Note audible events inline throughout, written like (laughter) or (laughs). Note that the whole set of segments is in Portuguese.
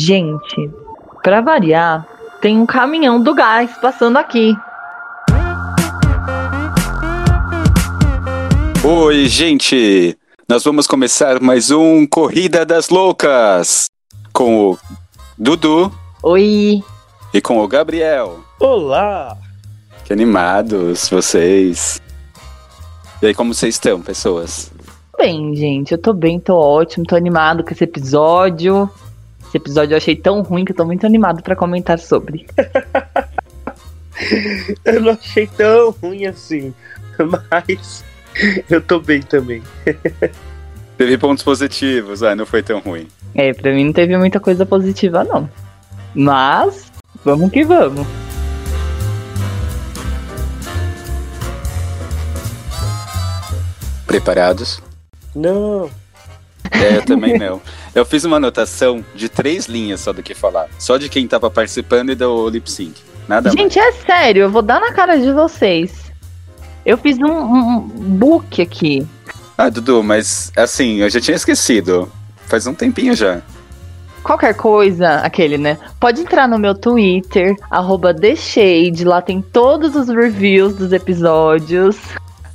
Gente, pra variar, tem um caminhão do gás passando aqui. Oi, gente! Nós vamos começar mais um Corrida das Loucas com o Dudu Oi. e com o Gabriel. Olá! Que animados vocês! E aí, como vocês estão, pessoas? Bem, gente, eu tô bem, tô ótimo, tô animado com esse episódio. Esse episódio eu achei tão ruim que eu tô muito animado pra comentar sobre. (laughs) Eu não achei tão ruim assim, mas eu tô bem também. Teve pontos positivos, ah, não foi tão ruim. É, pra mim não teve muita coisa positiva, não. Mas, vamos que vamos. Preparados? Não, É, eu também não. Eu fiz uma anotação de três linhas só do que falar. Só de quem tava participando e do lip sync. Nada mais. Gente, é sério, eu vou dar na cara de vocês. Eu fiz um, um book aqui. Ah, Dudu, mas assim, eu já tinha esquecido. Faz um tempinho já. Qualquer coisa, aquele, né? Pode entrar no meu Twitter, arroba TheShade, lá tem todos os reviews dos episódios.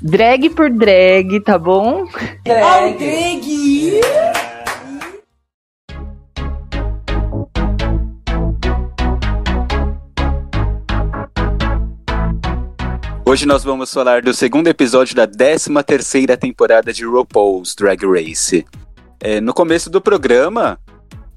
Drag por drag, tá bom? Hoje nós vamos falar do segundo episódio da 13 terceira temporada de RuPaul's Drag Race. É, no começo do programa,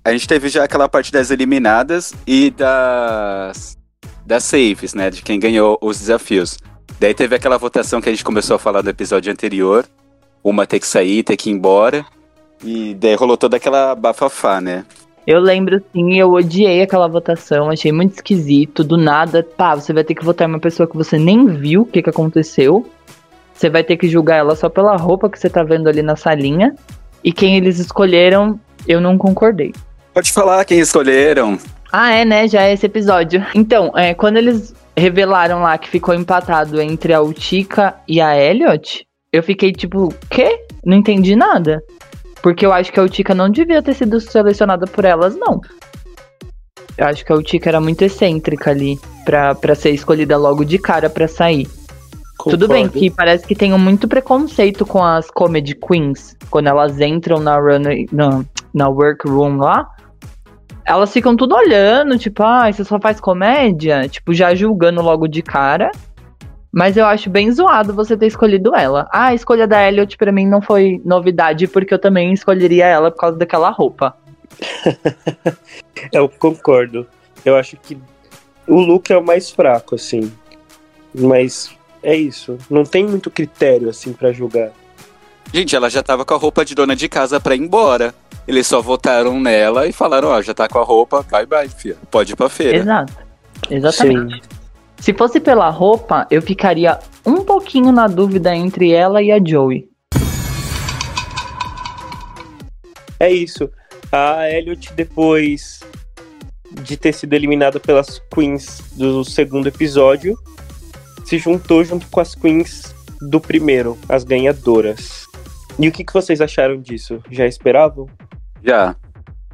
a gente teve já aquela parte das eliminadas e das, das saves, né? De quem ganhou os desafios. Daí teve aquela votação que a gente começou a falar no episódio anterior. Uma ter que sair, ter que ir embora. E daí rolou toda aquela bafafá, né? Eu lembro sim, eu odiei aquela votação, achei muito esquisito. Do nada, pá, você vai ter que votar uma pessoa que você nem viu o que, que aconteceu. Você vai ter que julgar ela só pela roupa que você tá vendo ali na salinha. E quem eles escolheram, eu não concordei. Pode falar quem escolheram. Ah, é, né? Já é esse episódio. Então, é, quando eles revelaram lá que ficou empatado entre a Utica e a Elliot, eu fiquei tipo, quê? Não entendi nada. Porque eu acho que a Utica não devia ter sido selecionada por elas, não. Eu acho que a Utica era muito excêntrica ali pra, pra ser escolhida logo de cara pra sair. Tudo bem concordo. que parece que tem muito preconceito com as comedy queens. Quando elas entram na runway, na, na workroom lá, elas ficam tudo olhando, tipo, ah, você só faz comédia? Tipo, já julgando logo de cara. Mas eu acho bem zoado você ter escolhido ela. Ah, a escolha da Elliot pra mim não foi novidade, porque eu também escolheria ela por causa daquela roupa. (laughs) Eu concordo. Eu acho que o look é o mais fraco, assim. Mas é isso. Não tem muito critério, assim, pra julgar. Gente, ela já tava com a roupa de dona de casa pra ir embora. Eles só votaram nela e falaram, ó, já tá com a roupa, bye bye, filha. Pode ir pra feira. Exato. Exatamente. Se fosse pela roupa, eu ficaria um pouquinho na dúvida entre ela e a Joey. É isso. A Elliot, depois de ter sido eliminada pelas queens do segundo episódio, se juntou junto com as queens do primeiro, as ganhadoras. E o que, que vocês acharam disso? Já esperavam? Já.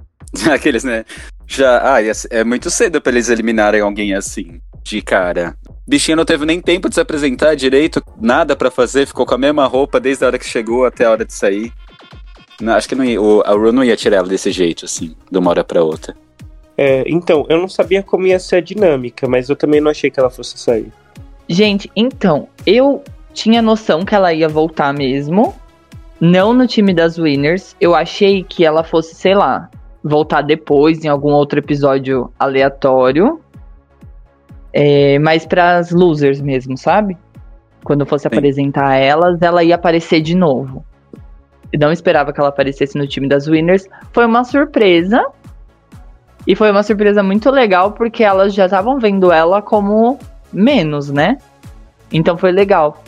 (laughs) Aqueles, né? Já. Ah, é- é muito cedo pra eles eliminarem alguém assim, de cara. Bichinha não teve nem tempo de se apresentar direito, nada pra fazer, ficou com a mesma roupa desde a hora que chegou até a hora de sair. Não, acho que não ia, o, a Ru não ia tirar ela desse jeito, assim, de uma hora pra outra. É, então, eu não sabia como ia ser a dinâmica, mas eu também não achei que ela fosse sair. Gente, então, eu tinha noção que ela ia voltar mesmo. Não no time das Winners. Eu achei que ela fosse, sei lá, voltar depois em algum outro episódio aleatório. É, mas pras losers mesmo, sabe? Quando fosse apresentar elas, ela ia aparecer de novo. Eu não esperava que ela aparecesse no time das Winners. Foi uma surpresa. E foi uma surpresa muito legal, porque elas já estavam vendo ela como menos, né? Então foi legal.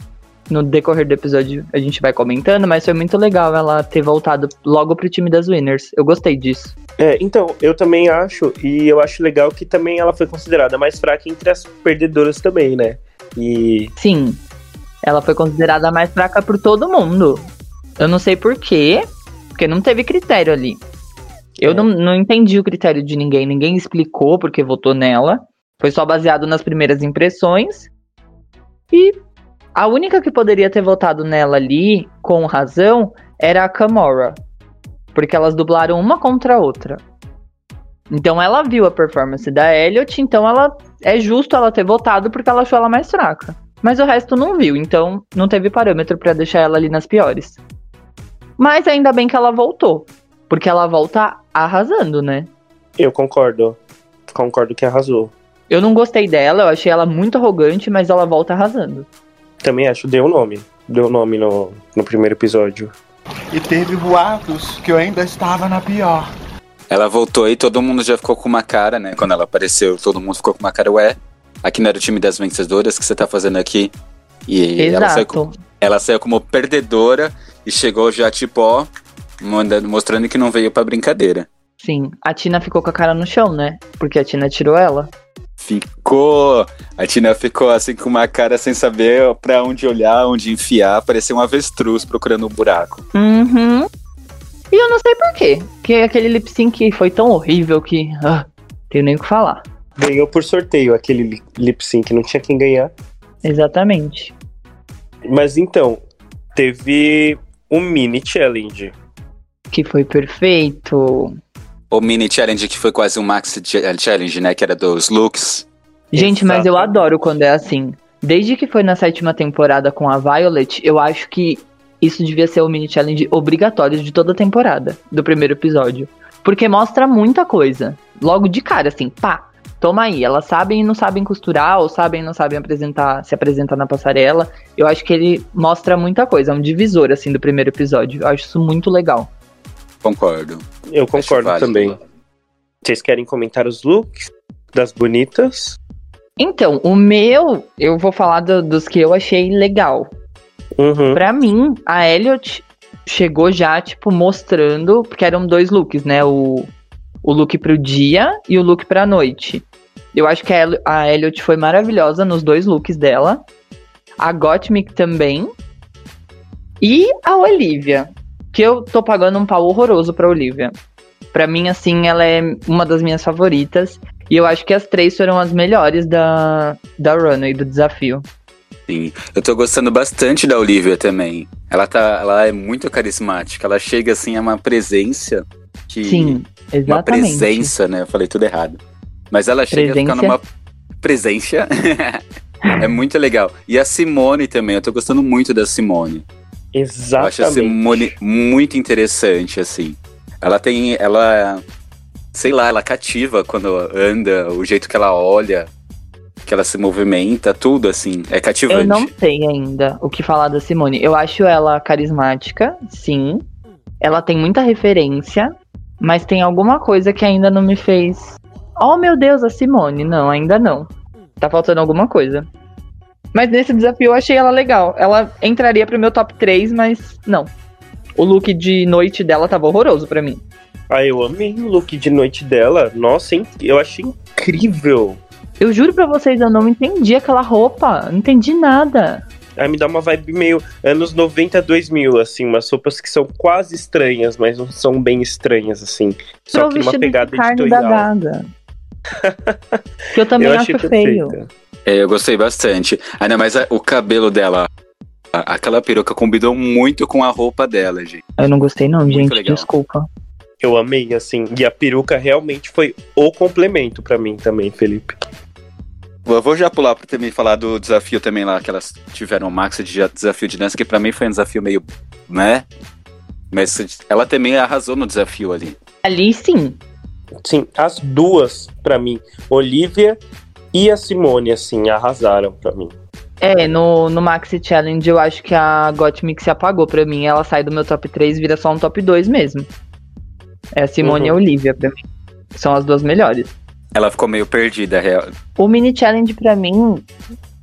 No decorrer do episódio a gente vai comentando, mas foi muito legal ela ter voltado logo pro time das Winners. Eu gostei disso. É, então, eu também acho, e eu acho legal que também ela foi considerada mais fraca entre as perdedoras também, né? E Sim, ela foi considerada mais fraca por todo mundo. Eu não sei por quê, porque não teve critério ali. Eu É. não, não entendi o critério de ninguém, ninguém explicou porque votou nela. Foi só baseado nas primeiras impressões. E a única que poderia ter votado nela ali, com razão, era a Kamora. Porque elas dublaram uma contra a outra. Então ela viu a performance da Elliot, então ela é justo ela ter votado porque ela achou ela mais fraca. Mas o resto não viu, então não teve parâmetro pra deixar ela ali nas piores. Mas ainda bem que ela voltou, porque ela volta arrasando, né? Eu concordo. Concordo que arrasou. Eu não gostei dela, eu achei ela muito arrogante, mas ela volta arrasando. Também acho, deu nome. Deu nome no, no primeiro episódio. E teve boatos que eu ainda estava na pior. Ela voltou e todo mundo já ficou com uma cara, né? Quando ela apareceu, todo mundo ficou com uma cara, ué, aqui não era o time das vencedoras que você tá fazendo aqui. E ela saiu, Exato. ela saiu como perdedora e chegou já, tipo, ó, mandando, mostrando que não veio pra brincadeira. Sim. A Tina ficou com a cara no chão, né? Porque a Tina tirou ela. Ficou. A Tina ficou assim com uma cara sem saber pra onde olhar, onde enfiar, parecia um avestruz procurando um buraco. Uhum. E eu não sei por quê. Porque aquele lip sync foi tão horrível que. Ah, tenho nem o que falar. Ganhou por sorteio aquele li- lip sync, não tinha quem ganhar. Exatamente. Mas então, teve um mini challenge. Que foi perfeito. O mini challenge que foi quase um max ch- challenge, né? Que era dos looks. Gente, mas eu adoro quando é assim. Desde que foi na sétima temporada com a Violet, eu acho que isso devia ser o mini challenge obrigatório de toda a temporada, do primeiro episódio. Porque mostra muita coisa. Logo de cara, assim, pá, toma aí. Elas sabem e não sabem costurar, ou sabem e não sabem apresentar, se apresentar na passarela. Eu acho que ele mostra muita coisa, é um divisor, assim, do primeiro episódio. Eu acho isso muito legal. Concordo. Eu concordo válido. também. Vocês querem comentar os looks das bonitas? Então, o meu, eu vou falar do- dos que eu achei legal. Uhum. Pra mim, a Elliot chegou já, tipo, mostrando, porque eram dois looks, né? O, o look pro dia e o look pra noite. Eu acho que a, El- a Elliot foi maravilhosa nos dois looks dela. A Gottmik também. E a Olivia, que eu tô pagando um pau horroroso pra Olivia. Pra mim, assim, ela é uma das minhas favoritas. E eu acho que as três foram as melhores da, da runway, do desafio. Sim. Eu tô gostando bastante da Olivia também. Ela, tá, ela é muito carismática. Ela chega assim a uma presença que. Sim, Uma exatamente. presença, né? Eu falei tudo errado. Mas ela chega a ficar Presença. numa presença. (laughs) é muito legal. E a Simone também. Eu tô gostando muito da Simone. Eu acho a Exatamente. Simone muito interessante, assim. Ela tem. Ela. Sei lá, ela cativa quando anda, o jeito que ela olha, que ela se movimenta, tudo assim. É cativante. Eu não sei ainda o que falar da Simone. Eu acho ela carismática, sim. Ela tem muita referência, mas tem alguma coisa que ainda não me fez. Oh meu Deus, a Simone. Não, ainda não. Tá faltando alguma coisa. Mas nesse desafio eu achei ela legal. Ela entraria pro meu top 3, mas não. O look de noite dela tava horroroso pra mim. Ah, eu amei o look de noite dela. Nossa, hein? eu achei incrível. Eu juro pra vocês, eu não entendi aquela roupa. Não entendi nada. Aí me dá uma vibe meio anos 90, 2000, assim, umas roupas que são quase estranhas, mas não são bem estranhas, assim. Só Pro que numa vestido pegada de carne editorial. Gaga. (laughs) que eu também eu acho feio. É, eu gostei bastante. Ainda mais a- o cabelo dela. A- Aquela peruca combinou muito com a roupa dela, gente. Eu não gostei não, Muito gente. legal. Desculpa. Eu amei, assim. E a peruca realmente foi o complemento pra mim também, Felipe. Eu vou já pular pra também falar do desafio também lá, que elas tiveram o max de desafio de dança, que pra mim foi um desafio meio, né? Mas ela também arrasou no desafio ali. Ali sim. Sim, as duas, pra mim, Olivia e a Simone, assim, arrasaram pra mim. É, no, no Maxi Challenge eu acho que a Gottmik se apagou pra mim. Ela sai do meu top 3 e vira só um top 2 mesmo. É a Simone Uhum. e a Olivia pra mim. São as duas melhores. Ela ficou meio perdida, real. O mini challenge pra mim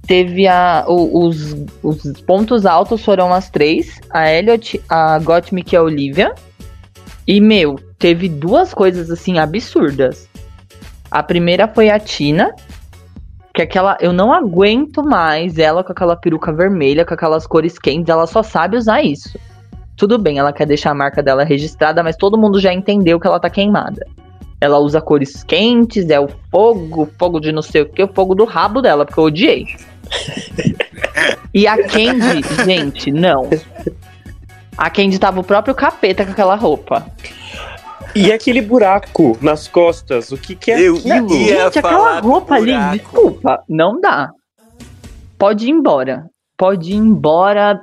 teve a, o- os, os pontos altos foram as três: a Elliot, a Gottmik e a Olivia. E, meu, teve duas coisas assim absurdas. A primeira foi a Tina, que aquela. Eu não aguento mais ela com aquela peruca vermelha, com aquelas cores quentes, ela só sabe usar isso. Tudo bem, ela quer deixar a marca dela registrada, mas todo mundo já entendeu que ela tá queimada. Ela usa cores quentes, é o fogo, fogo de não sei o que, o fogo do rabo dela, porque eu odiei. (laughs) e a Candy, gente, não. A Candy tava o próprio capeta com aquela roupa. E aquele buraco nas costas, o que, que é Eu aquilo? ia Gente, aquela roupa ali, desculpa, não dá. Pode ir embora. Pode ir embora.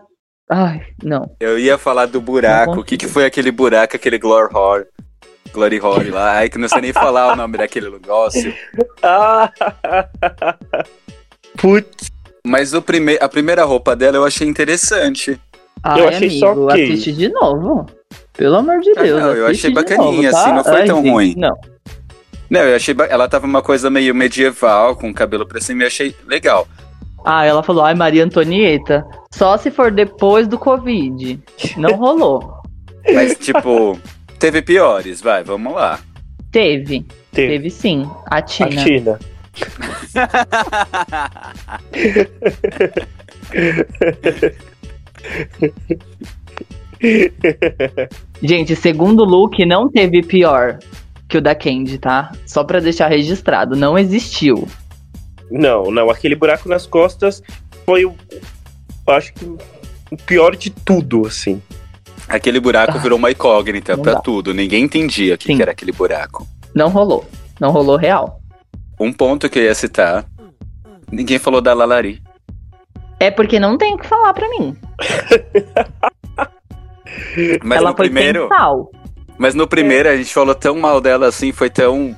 Ai, não. Eu ia falar do buraco. O que, que foi aquele buraco, aquele Glory Hall? Glory Hall lá. Ai, que não sei nem falar o nome daquele negócio. Ah! (laughs) Putz, Mas o prime a primeira roupa dela eu achei interessante. Ai, Eu achei só amigo, ok. assiste de novo. Pelo amor de Ah, Deus. não, eu achei bacaninha, novo, tá? assim, não foi Ai, tão gente, ruim. Não. Não, eu achei. ba- Ela tava uma coisa meio medieval, com o cabelo pra cima, eu achei legal. Ah, ela falou, ai, Maria Antonieta. Só se for depois do Covid. Não (laughs) rolou. Mas, tipo, teve piores, vai, vamos lá. Teve. teve. Teve sim. A A Tina. (laughs) Gente, segundo look não teve pior que o da Candy, tá? Só pra deixar registrado. Não existiu. Não, não, aquele buraco nas costas foi o. Acho que o pior de tudo, assim. Aquele buraco virou uma incógnita dá. tudo. Ninguém entendia o que, que era aquele buraco. Não rolou. Não rolou real. Um ponto que eu ia citar. Ninguém falou da Lalari. É porque não tem o que falar pra mim. (laughs) Mas ela no foi primeiro. sal. Mas no primeiro a gente falou tão mal dela assim, foi tão.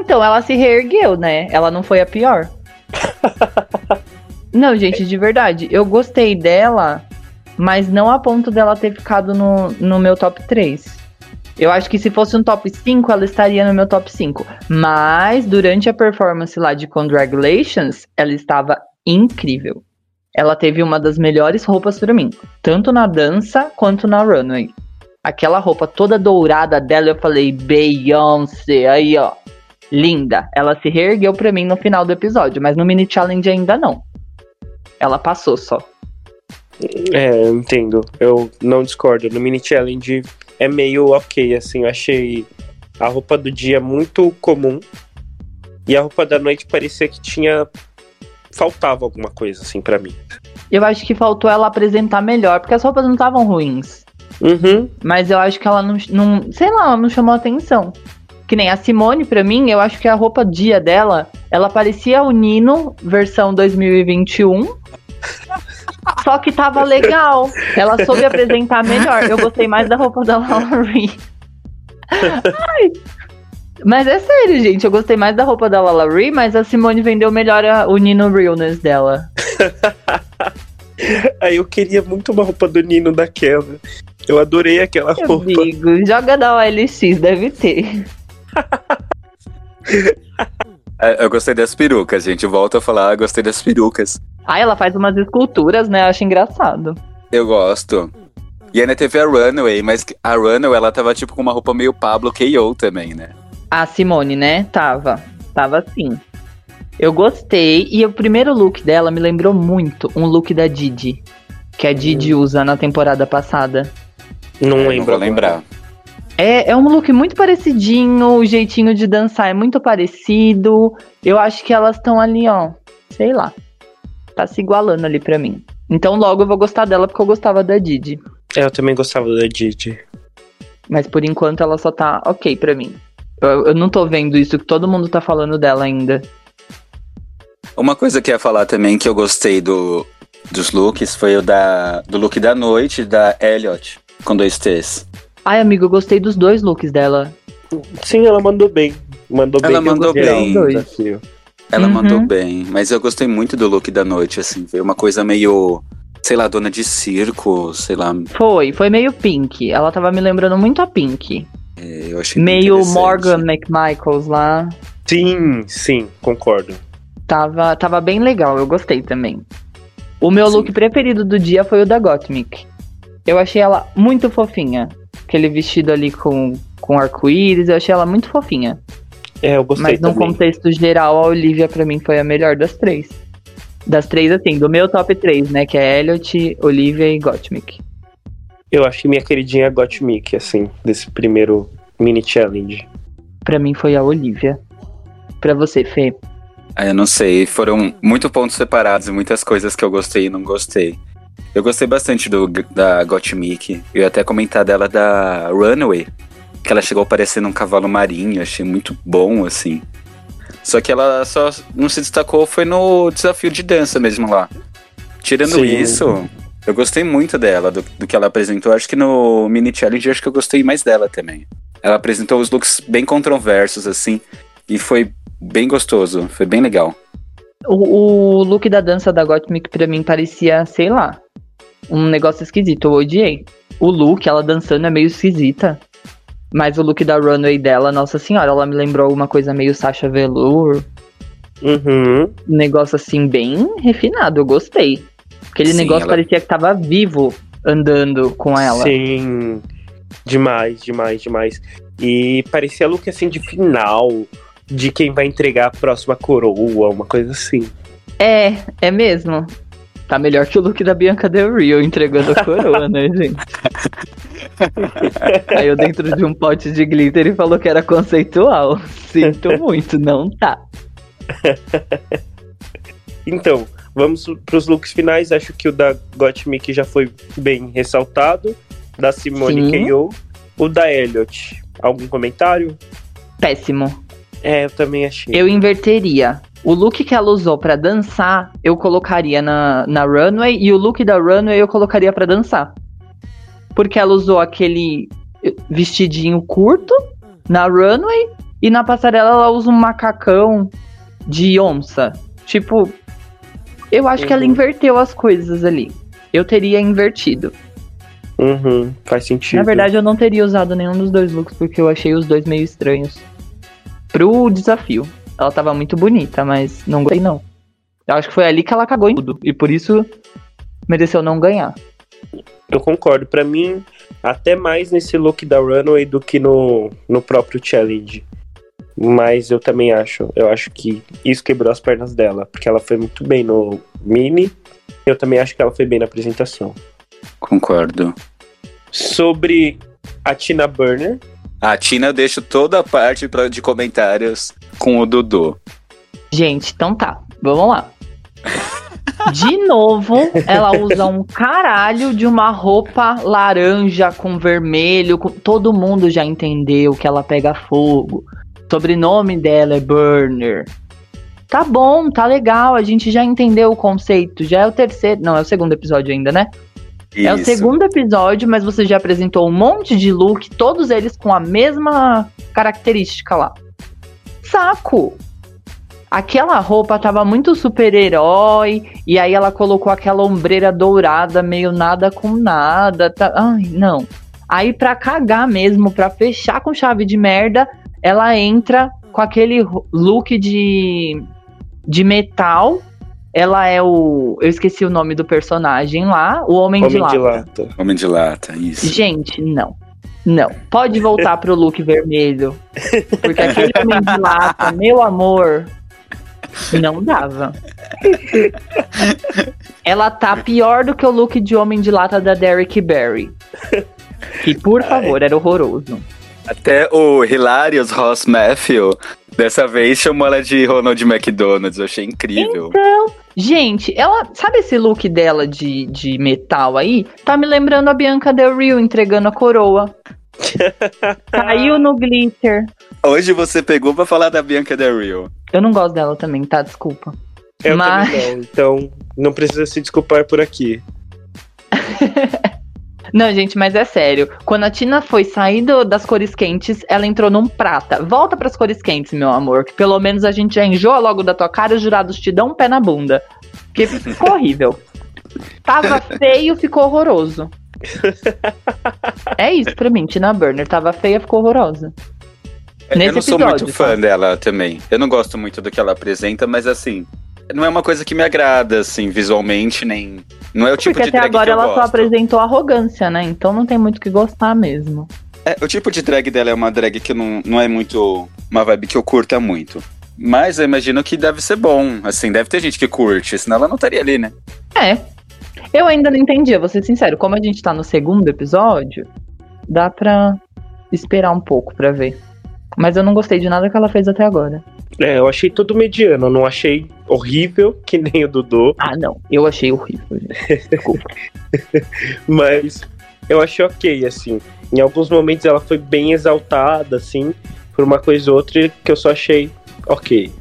Então, ela se reergueu, né? Ela não foi a pior. (laughs) não, gente, de verdade. Eu gostei dela, mas não a ponto dela ter ficado no, no meu top 3. Eu acho que se fosse um top 5, ela estaria no meu top 5. Mas durante a performance lá de Congratulations, ela estava incrível. Ela teve uma das melhores roupas pra mim, tanto na dança quanto na runway. Aquela roupa toda dourada dela, eu falei, Beyoncé, aí ó, linda. Ela se reergueu pra mim no final do episódio, mas no mini challenge ainda não. Ela passou só. É, eu entendo. Eu não discordo. No mini challenge é meio ok, assim. Eu achei a roupa do dia muito comum. E a roupa da noite parecia que tinha. Faltava alguma coisa, assim, pra mim. Eu acho que faltou ela apresentar melhor, porque as roupas não estavam ruins. Uhum. Mas eu acho que ela não, não. Sei lá, ela não chamou atenção. Que nem a Simone, pra mim, eu acho que a roupa dia dela, ela parecia o Nino, versão 2021. Só que tava legal. Ela soube apresentar melhor. Eu gostei mais da roupa da Lalaurie. Ai. (laughs) Mas é sério, gente. Eu gostei mais da roupa da Lalaurie, mas a Simone vendeu melhor a- o Nino Realness dela. (laughs) Aí eu queria muito uma roupa do Nino daquela. Eu adorei aquela Eu roupa. digo, joga da OLX, deve ter. (laughs) É, Eu gostei das perucas, gente. Volto a falar, gostei das perucas. Ah, ela faz umas esculturas, né? Eu acho engraçado. Eu gosto. E ainda teve a Runaway, mas a Runaway ela tava tipo com uma roupa meio Pablo K.O. também, né? A Simone, né? Tava. Tava assim. Eu gostei. E o primeiro look dela me lembrou muito um look da Didi. Que a Didi usa na temporada passada. Não Eu lembro. Não lembrar. É, é um look muito parecidinho, o jeitinho de dançar é muito parecido. Eu acho que elas estão ali, ó. Sei lá. Tá se igualando ali pra mim. Então logo eu vou gostar dela porque eu gostava da Didi. É, eu também gostava da Didi. Mas por enquanto ela só tá ok pra mim. Eu, eu não tô vendo isso que todo mundo tá falando dela ainda. Uma coisa que eu ia falar também que eu gostei do, dos looks foi o da, do look da noite da Elliot, com dois T's. Ai, amigo, eu gostei dos dois looks dela. Sim, ela mandou bem. Mandou Ela bem. mandou bem. desafio. Ela Uhum. mandou bem, mas eu gostei muito do look da noite, assim. Veio uma coisa meio, sei lá, dona de circo, sei lá. Foi, foi meio Pink. Ela tava me lembrando muito a Pink. É, Eu achei Meio. Morgan McMichaels lá. Sim, sim, concordo. Tava, tava bem legal, eu gostei também. O meu Sim. look preferido do dia foi o da Gottmik. Eu achei ela muito fofinha. Aquele vestido ali com, com arco-íris, eu achei ela muito fofinha. É, eu gostei Mas num também. contexto geral, a Olivia pra mim foi a melhor das três. Das três, assim, do meu top 3, né? Que é Elliot, Olivia e Gottmik. Eu acho que minha queridinha é Gottmik, assim, desse primeiro mini challenge. Pra mim foi a Olivia. Pra você, Fê. Ah, eu não sei, foram muito pontos separados e muitas coisas que eu gostei e não gostei. Eu gostei bastante do, da Gottmik. Eu ia até comentar dela da Runaway, que ela chegou parecendo um cavalo marinho, achei muito bom, assim. Só que ela só não se destacou foi no desafio de dança mesmo lá. Tirando Sim. isso, eu gostei muito dela, do, do que ela apresentou. Acho que no Mini Challenge acho que eu gostei mais dela também. Ela apresentou os looks bem controversos, assim, e foi bem gostoso, foi bem legal. O, o look da dança da Gottmik pra mim parecia, sei lá, um negócio esquisito. Eu odiei. O look, ela dançando é meio esquisita. Mas o look da runway dela, nossa senhora, ela me lembrou alguma coisa meio Sasha Velour. Uhum. Um negócio assim, bem refinado. Eu gostei. Aquele Sim, negócio ela- parecia que tava vivo andando com ela. Sim. Demais, demais, demais. E parecia look assim de final, de quem vai entregar a próxima coroa, uma coisa assim. É, é mesmo. Tá melhor que o look da Bianca Del Rio entregando a coroa, né, (laughs) gente? Caiu dentro de um pote de glitter e falou que era conceitual. Sinto (laughs) muito, não tá. Então, vamos pros looks finais. Acho que o da Gottmik já foi bem ressaltado. Da Simone Sim. K.O. O da Elliot. Algum comentário? Péssimo. É, eu também achei. Eu inverteria. O look que ela usou pra dançar, eu colocaria na, na runway, e o look da runway eu colocaria pra dançar. Porque ela usou aquele vestidinho curto na runway, e na passarela ela usa um macacão de onça. Tipo, eu acho que ela Uhum. inverteu as coisas ali. Eu teria invertido. Uhum, faz sentido. Na verdade, eu não teria usado nenhum dos dois looks, porque eu achei os dois meio estranhos. Pro desafio. Ela tava muito bonita, mas não gostei, não. Eu acho que foi ali que ela cagou em tudo. E por isso mereceu não ganhar. Eu concordo. Pra mim, até mais nesse look da Runway do que no, no próprio challenge. Mas eu também acho. Eu acho que isso quebrou as pernas dela. Porque ela foi muito bem no mini. Eu também acho que ela foi bem na apresentação. Concordo. Sobre a Tina Burner. A Tina eu deixo toda a parte pra- de comentários com o Dudu. Gente, então tá. Vamos lá. (laughs) De novo, ela usa um caralho de uma roupa laranja com vermelho. com- Todo mundo já entendeu que ela pega fogo. Sobrenome dela é Burner. Tá bom, tá legal. A gente já entendeu o conceito. Já é o terceiro. Não, é o segundo episódio ainda, né? É o Isso. segundo episódio, mas você já apresentou um monte de look, todos eles com a mesma característica lá. Saco! Aquela roupa tava muito super-herói, e aí ela colocou aquela ombreira dourada, meio nada com nada. Tá... Ai, não. Aí, pra cagar mesmo, pra fechar com chave de merda, ela entra com aquele look de, de metal. Ela é o. Eu esqueci o nome do personagem lá, o Homem, de Homem Lata. de lata. Homem de lata, isso. Gente, não. Não. Pode voltar pro look vermelho. Porque aquele homem de lata, meu amor, não dava. Ela tá pior do que o look de homem de lata da Derek Barry. Que, por favor, era horroroso. Até o Hilarious Ross Matthew, dessa vez chamou ela de Ronald McDonald's. Eu achei incrível. Então, gente, ela. Sabe esse look dela de, de metal aí? Tá me lembrando a Bianca Del Rio entregando a coroa. (laughs) Caiu no glitter. Hoje você pegou pra falar da Bianca Del Rio. Eu não gosto dela também, tá? Desculpa. Eu Mas- também não. Então, não precisa se desculpar por aqui. (laughs) Não, gente, mas é sério. Quando a Tina foi sair do- das cores quentes, ela entrou num prata. Volta pras cores quentes, meu amor, que pelo menos a gente já enjoa logo da tua cara e os jurados te dão um pé na bunda. Porque ficou horrível. Tava (laughs) feio, ficou horroroso. É isso pra mim, Tina Burner. Tava feia, ficou horrorosa. eu Nesse não sou episódio, muito fã dela também. Eu não gosto muito do que ela apresenta, mas assim, não é uma coisa que me agrada, assim, visualmente, nem. Não é o tipo Porque de até drag agora que eu ela só apresentou arrogância, né? Então não tem muito o que gostar mesmo. É, o tipo de drag dela é uma drag que não, não é muito. Uma vibe que eu curta muito. Mas eu imagino que deve ser bom. Assim, deve ter gente que curte, senão ela não estaria ali, né? É. Eu ainda não entendi, vou ser sincero. Como a gente tá no segundo episódio, dá pra esperar um pouco pra ver. Mas eu não gostei de nada que ela fez até agora. É, eu achei tudo mediano, não achei horrível, (laughs) que nem o Dudu, Ah, não. Eu achei horrível. Desculpa. (laughs) mas eu achei ok, assim. Em alguns momentos ela foi bem exaltada, assim, por uma coisa ou outra que eu só achei ok.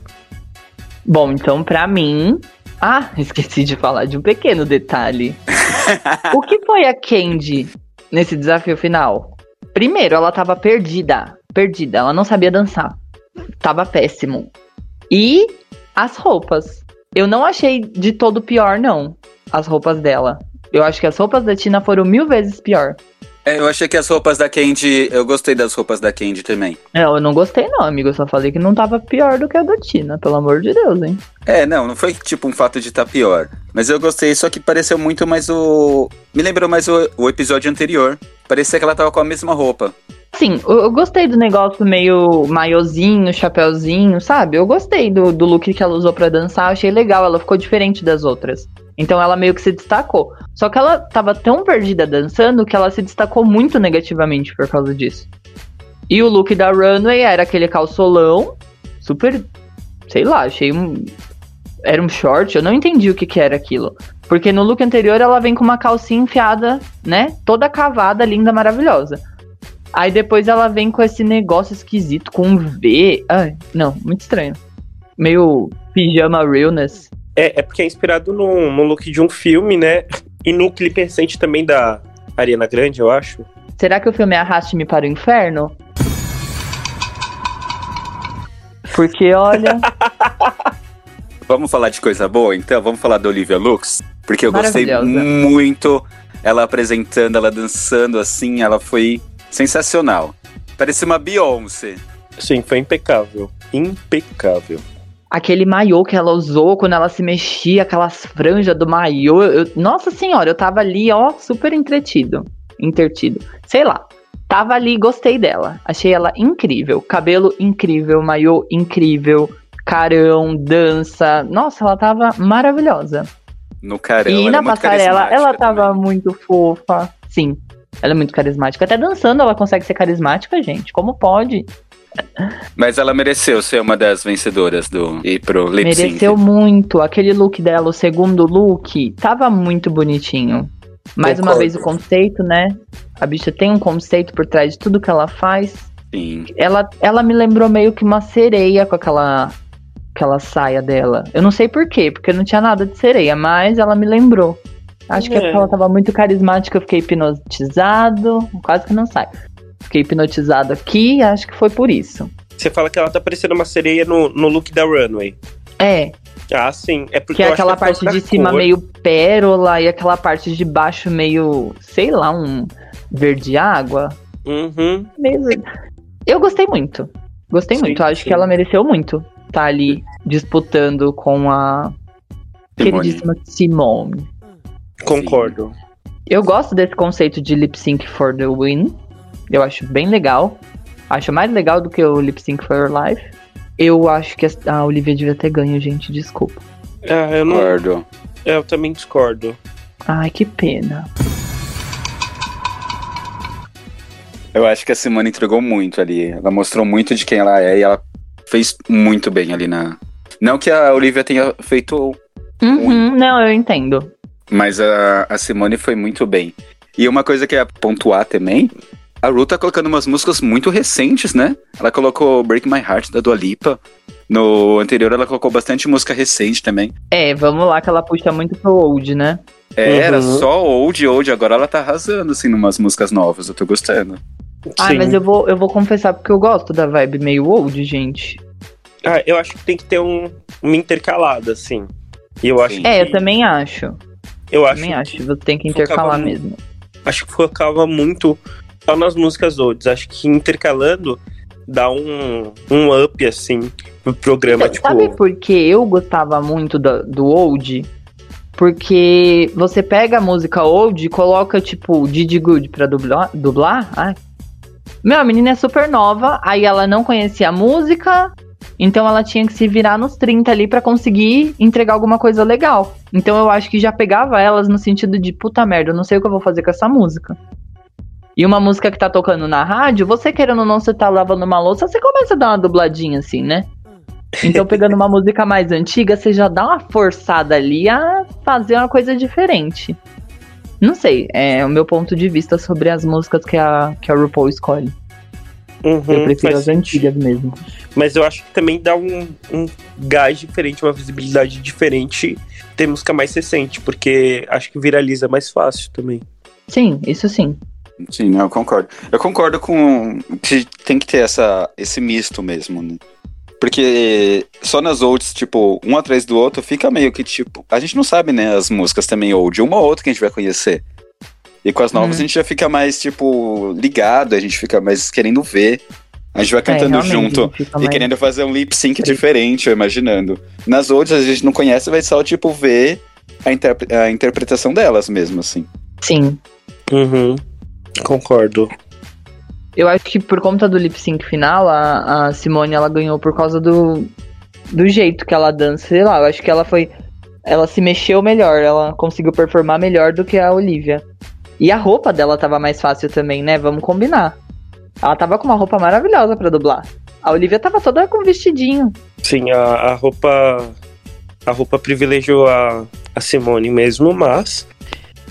Bom, então pra mim. Ah, (laughs) esqueci de falar de um pequeno detalhe. o que foi a Candy nesse desafio final? Primeiro, ela tava perdida. Perdida, ela não sabia dançar. Tava péssimo. E as roupas. Eu não achei de todo pior, não. As roupas dela. Eu acho que as roupas da Tina foram mil vezes pior. É, eu achei que as roupas da Candy. Eu gostei das roupas da Candy também. Não, eu não gostei, não, amigo. Eu só falei que não tava pior do que a da Tina, pelo amor de Deus, hein? É, não, não foi tipo um fato de estar pior. Mas eu gostei, só que pareceu muito mais o. Me lembrou mais o, o episódio anterior. Parecia que ela tava com a mesma roupa. Sim, eu, eu gostei do negócio meio maiozinho, chapéuzinho, sabe? Eu gostei do, do look que ela usou pra dançar, achei legal, ela ficou diferente das outras. Então ela meio que se destacou. Só que ela tava tão perdida dançando que ela se destacou muito negativamente por causa disso. E o look da Runway era aquele calçolão, super, sei lá, achei um. Era um short, eu não entendi o que, que era aquilo. Porque no look anterior ela vem com uma calcinha enfiada, né? Toda cavada, linda, maravilhosa. Aí depois ela vem com esse negócio esquisito, com um V. Ai, não, muito estranho. Meio pijama realness. É, é porque é inspirado no, no look de um filme, né? E no clipe recente também da Ariana Grande, eu acho. Será que o filme é Arraste-me para o Inferno? Porque, olha, (laughs) Vamos falar de coisa boa, então? Vamos falar da Olivia Lux? Porque eu gostei muito ela apresentando, ela dançando assim, ela foi sensacional. Parecia uma Beyoncé. Sim, foi impecável. Impecável. Aquele maiô que ela usou quando ela se mexia, aquelas franjas do maiô. eu- nossa senhora, eu tava ali, ó, super entretido. Intertido. Sei lá. Tava ali, gostei dela. Achei ela incrível. Cabelo incrível, maiô incrível, carão, dança. Nossa, ela tava maravilhosa. No caramba. e é na passarela, ela tava também. muito fofa. Sim, ela é muito carismática. Até dançando ela consegue ser carismática, gente. Como pode? Mas ela mereceu ser uma das vencedoras do ir pro lip sync. Mereceu muito. Aquele look dela, o segundo look, tava muito bonitinho. Mais uma vez o conceito, né? A bicha tem um conceito por trás de tudo que ela faz. Sim. Ela, ela me lembrou meio que uma sereia com aquela, aquela saia dela. Eu não sei por quê, porque não tinha nada de sereia, mas ela me lembrou. Acho que é É. porque ela tava muito carismática, eu fiquei hipnotizado. Quase que não sai. Fiquei hipnotizado aqui, acho que foi por isso. Você fala que ela tá parecendo uma sereia no, no look da Runway. É, Ah, sim. É porque Que é aquela que é parte de cima cor. meio pérola e aquela parte de baixo meio, sei lá, um verde água. Uhum. Meio... Eu gostei muito. Gostei Sim, muito. Acho sim. que ela mereceu muito estar ali disputando com a Simone. queridíssima Simone. Concordo. Eu gosto desse conceito de lip sync for the win. Eu acho bem legal. Acho mais legal do que o lip sync for your life. Eu acho que a Olivia devia ter ganho, gente. Desculpa. Ah, eu, não, Concordo. eu também discordo. Ai, que pena. Eu acho que a Simone entregou muito ali. Ela mostrou muito de quem ela é e ela fez muito bem ali na. Não que a Olivia tenha feito, Uhum, não, eu entendo. mas a, a Simone foi muito bem. E uma coisa que é pontuar também, a Ru tá colocando umas músicas muito recentes, né? Ela colocou Break My Heart da Dua Lipa. No anterior ela colocou bastante música recente também. É, vamos lá que ela puxa muito pro old, né? É, Era Uhum. só old, old, agora ela tá arrasando, assim, numas músicas novas, eu tô gostando. Ah, mas eu vou, eu vou confessar porque eu gosto da vibe meio old, gente. Ah, eu acho que tem que ter um, uma intercalada, assim. E eu acho Sim. que. É, eu também acho. eu acho, também acho. Você tem que intercalar mesmo. acho que focava muito só nas músicas olds. Acho que intercalando dá um, um up, assim, pro programa, Então, tipo. Sabe por que eu gostava muito do, do old? Porque você pega a música old e coloca, tipo, Didi Good pra dublar. dublar? Ai. Meu, a menina é super nova, aí ela não conhecia a música, Então ela tinha que se virar nos 30 ali pra conseguir entregar alguma coisa legal. Então eu acho que já pegava elas no sentido de puta merda, eu não sei o que eu vou fazer com essa música. E uma música que tá tocando na rádio, você querendo ou não, você tá lavando uma louça, você começa a dar uma dubladinha assim, né? Então, (laughs) pegando uma música mais antiga, você já dá uma forçada ali a fazer uma coisa diferente. Não sei, é o meu ponto de vista sobre as músicas que a, que a RuPaul escolhe. Uhum, eu prefiro as sentido. antigas mesmo. Mas eu acho que também dá um, um gás diferente, uma visibilidade diferente ter música mais recente, porque acho que viraliza mais fácil também. Sim, isso sim. Sim, não, eu concordo. Eu concordo com que tem que ter essa, esse misto mesmo, né? Porque só nas olds, tipo, um atrás do outro, fica meio que tipo. A gente não sabe, né, as músicas também old, uma ou outra que a gente vai conhecer. E com as novas Hum. a gente já fica mais, tipo, ligado, a gente fica mais querendo ver. A gente vai cantando É, junto e querendo fazer um lip sync diferente, eu imaginando. Nas outras a gente não conhece, vai só, tipo, ver a, interpre- a interpretação delas mesmo, assim. Sim. Uhum. Concordo. Eu acho que por conta do lip sync final, a, a Simone ela ganhou por causa do, do jeito que ela dança. Sei lá, eu acho que ela foi. Ela se mexeu melhor, ela conseguiu performar melhor do que a Olivia. E a roupa dela tava mais fácil também, né? Vamos combinar. Ela tava com uma roupa maravilhosa pra dublar. A Olivia tava toda com vestidinho. Sim, a, a roupa. A roupa privilegiou a, a Simone mesmo, mas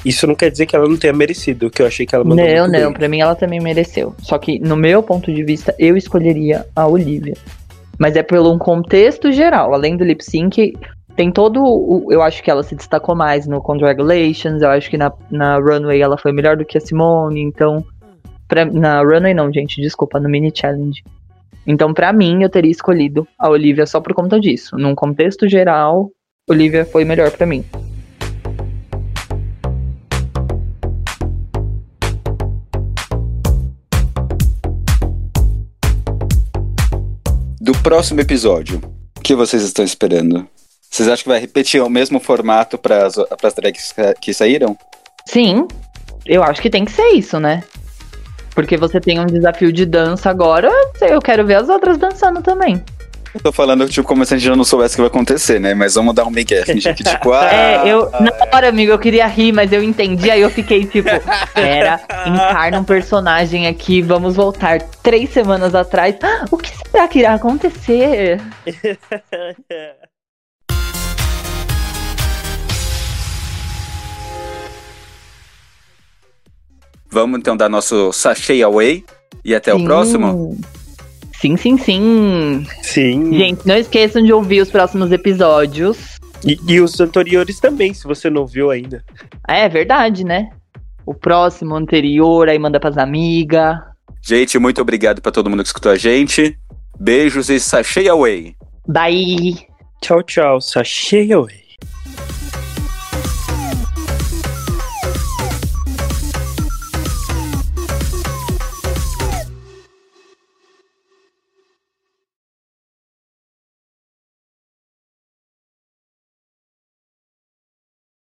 isso não quer dizer que ela não tenha merecido, que eu achei que ela mandou não, não, pra mim ela também mereceu. Só que, no meu ponto de vista, eu escolheria a Olivia. Mas é pelo um contexto geral. Além do lip sync, tem todo. O, eu acho que ela se destacou mais no Congratulations. Eu acho que na, na Runway ela foi melhor do que a Simone. Então. Pra, na Runway não, gente, desculpa, no Mini Challenge. Então, pra mim, eu teria escolhido a Olivia só por conta disso. Num contexto geral, Olivia foi melhor pra mim. Próximo episódio, o que vocês estão esperando? Vocês acham que vai repetir o mesmo formato para as drags que- saíram? Sim, eu acho que tem que ser isso, né? Porque você tem um desafio de dança agora, eu quero ver as outras dançando também. Eu tô falando, tipo, como se a gente já não soubesse o que vai acontecer, né? Mas vamos dar um migué, fingir que, tipo, (laughs) ah... é, eu, na hora, amigo, eu queria rir, mas eu entendi, aí eu fiquei tipo, (laughs) pera, encarna um personagem aqui, vamos voltar três semanas atrás. Ah, o que será que irá acontecer? Vamos então dar nosso sachê away e até o Sim. próximo. Sim, sim, sim. Sim. Gente, não esqueçam de ouvir os próximos episódios. E, e os anteriores também, se você não viu ainda. É verdade, né? O próximo, anterior, aí manda pras amigas. Gente, muito obrigado pra todo mundo que escutou a gente. Beijos e sachê away. Bye! Tchau, tchau. Sachê, oi.